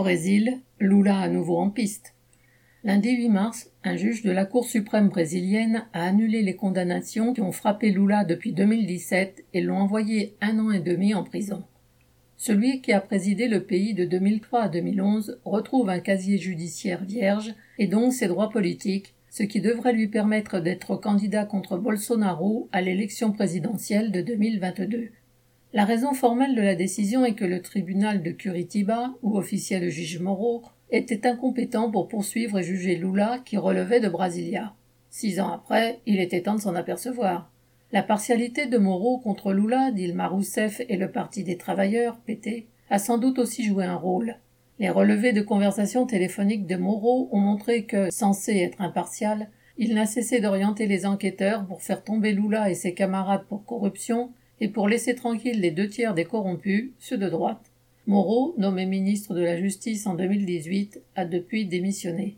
Brésil, Lula à nouveau en piste. Lundi 8 mars, un juge de la Cour suprême brésilienne a annulé les condamnations qui ont frappé Lula depuis 2017 et l'ont envoyé un an et demi en prison. Celui qui a présidé le pays de 2003 à 2011 retrouve un casier judiciaire vierge et donc ses droits politiques, ce qui devrait lui permettre d'être candidat contre Bolsonaro à l'élection présidentielle de 2022. La raison formelle de la décision est que le tribunal de Curitiba, où officiait le juge Moreau, était incompétent pour poursuivre et juger Lula qui relevait de Brasilia. Six ans après, il était temps de s'en apercevoir. La partialité de Moreau contre Lula, Dilma Rousseff et le Parti des travailleurs, PT, a sans doute aussi joué un rôle. Les relevés de conversations téléphoniques de Moreau ont montré que, censé être impartial, il n'a cessé d'orienter les enquêteurs pour faire tomber Lula et ses camarades pour corruption et pour laisser tranquilles les deux tiers des corrompus, ceux de droite. Moreau, nommé ministre de la Justice en 2018, a depuis démissionné.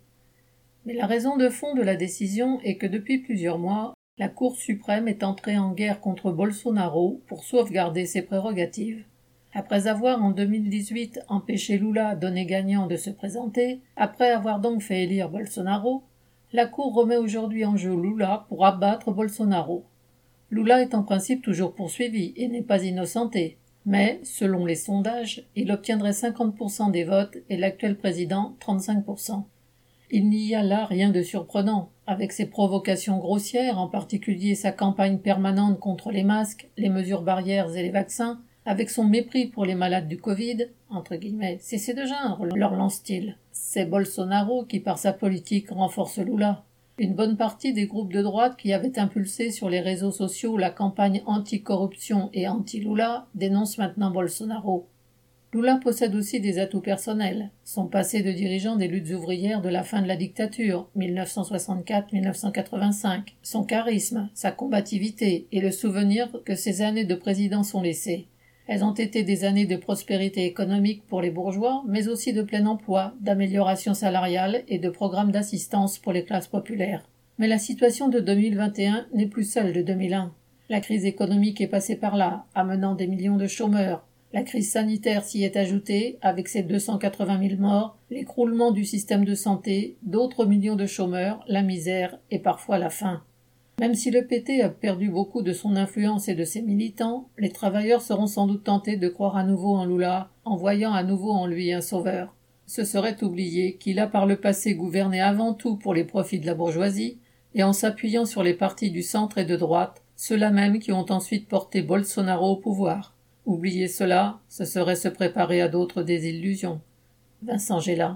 Mais la raison de fond de la décision est que depuis plusieurs mois, la Cour suprême est entrée en guerre contre Bolsonaro pour sauvegarder ses prérogatives. Après avoir en 2018 empêché Lula donné gagnant de se présenter, après avoir donc fait élire Bolsonaro, la Cour remet aujourd'hui en jeu Lula pour abattre Bolsonaro. Lula est en principe toujours poursuivi et n'est pas innocenté. Mais, selon les sondages, il obtiendrait 50% des votes et l'actuel président 35%. Il n'y a là rien de surprenant, avec ses provocations grossières, en particulier sa campagne permanente contre les masques, les mesures barrières et les vaccins, avec son mépris pour les malades du Covid, entre guillemets, c'est ces de genre, leur lance-t-il. C'est Bolsonaro qui, par sa politique, renforce Lula. Une bonne partie des groupes de droite qui avaient impulsé sur les réseaux sociaux la campagne anti-corruption et anti-Lula dénoncent maintenant Bolsonaro. Lula possède aussi des atouts personnels. Son passé de dirigeant des luttes ouvrières de la fin de la dictature, 1964-1985, son charisme, sa combativité et le souvenir que ces années de présidence ont laissé. Elles ont été des années de prospérité économique pour les bourgeois, mais aussi de plein emploi, d'amélioration salariale et de programmes d'assistance pour les classes populaires. Mais la situation de 2021 n'est plus celle de 2001. La crise économique est passée par là, amenant des millions de chômeurs. La crise sanitaire s'y est ajoutée, avec ses 280 000 morts, l'écroulement du système de santé, d'autres millions de chômeurs, la misère et parfois la faim. Même si le PT a perdu beaucoup de son influence et de ses militants, les travailleurs seront sans doute tentés de croire à nouveau en Lula, en voyant à nouveau en lui un sauveur. Ce serait oublier qu'il a par le passé gouverné avant tout pour les profits de la bourgeoisie, et en s'appuyant sur les partis du centre et de droite, ceux-là même qui ont ensuite porté Bolsonaro au pouvoir. Oublier cela, ce serait se préparer à d'autres désillusions. Vincent Géla.